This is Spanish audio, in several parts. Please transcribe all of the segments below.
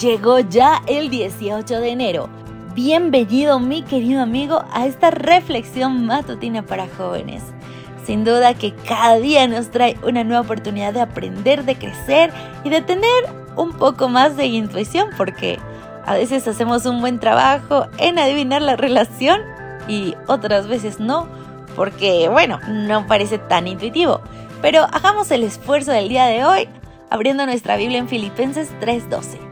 Llegó ya el 18 de enero. Bienvenido mi querido amigo a esta reflexión matutina para jóvenes. Sin duda que cada día nos trae una nueva oportunidad de aprender, de crecer y de tener un poco más de intuición porque a veces hacemos un buen trabajo en adivinar la relación y otras veces no porque bueno, no parece tan intuitivo. Pero hagamos el esfuerzo del día de hoy abriendo nuestra Biblia en Filipenses 3:12.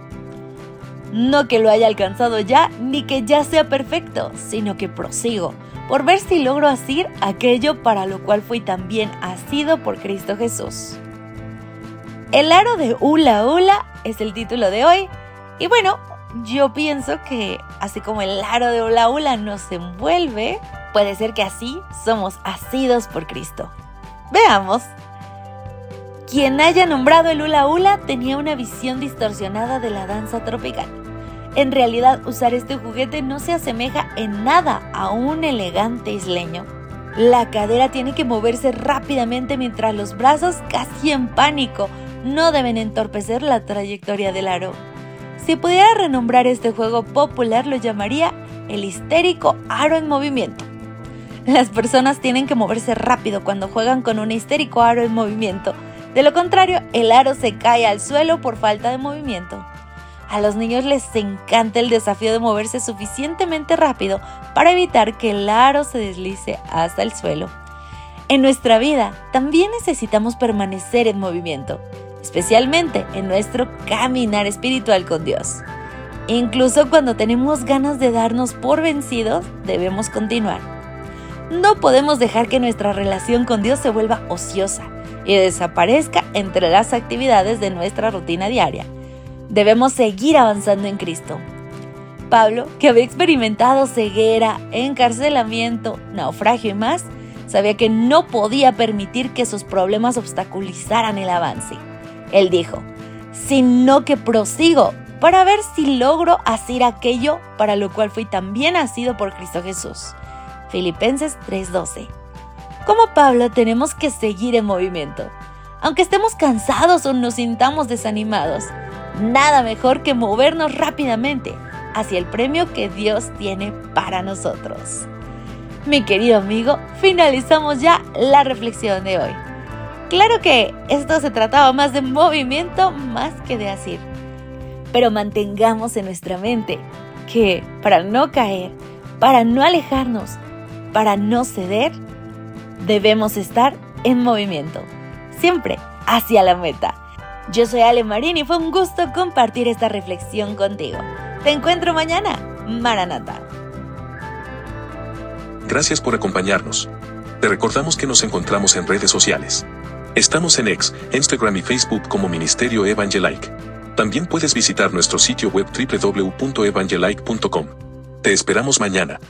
No que lo haya alcanzado ya, ni que ya sea perfecto, sino que prosigo, por ver si logro hacer aquello para lo cual fui también asido por Cristo Jesús. El aro de Ula Ula es el título de hoy, y bueno, yo pienso que así como el aro de Ula Ula nos envuelve, puede ser que así somos asidos por Cristo. Veamos. Quien haya nombrado el hula hula tenía una visión distorsionada de la danza tropical. En realidad, usar este juguete no se asemeja en nada a un elegante isleño. La cadera tiene que moverse rápidamente mientras los brazos, casi en pánico, no deben entorpecer la trayectoria del aro. Si pudiera renombrar este juego popular, lo llamaría el histérico aro en movimiento. Las personas tienen que moverse rápido cuando juegan con un histérico aro en movimiento de lo contrario, el aro se cae al suelo por falta de movimiento. A los niños les encanta el desafío de moverse suficientemente rápido para evitar que el aro se deslice hasta el suelo. En nuestra vida también necesitamos permanecer en movimiento, especialmente en nuestro caminar espiritual con Dios. Incluso cuando tenemos ganas de darnos por vencidos, debemos continuar. No podemos dejar que nuestra relación con Dios se vuelva ociosa y desaparezca entre las actividades de nuestra rutina diaria. Debemos seguir avanzando en Cristo. Pablo, que había experimentado ceguera, encarcelamiento, naufragio y más, sabía que no podía permitir que sus problemas obstaculizaran el avance. Él dijo, sino que prosigo para ver si logro hacer aquello para lo cual fui también nacido por Cristo Jesús. Filipenses 3:12 como Pablo tenemos que seguir en movimiento. Aunque estemos cansados o nos sintamos desanimados, nada mejor que movernos rápidamente hacia el premio que Dios tiene para nosotros. Mi querido amigo, finalizamos ya la reflexión de hoy. Claro que esto se trataba más de movimiento más que de asir. Pero mantengamos en nuestra mente que para no caer, para no alejarnos, para no ceder, debemos estar en movimiento, siempre hacia la meta. Yo soy Ale Marín y fue un gusto compartir esta reflexión contigo. Te encuentro mañana, Maranata. Gracias por acompañarnos. Te recordamos que nos encontramos en redes sociales. Estamos en X, Instagram y Facebook como Ministerio Evangelike. También puedes visitar nuestro sitio web www.evangelike.com. Te esperamos mañana.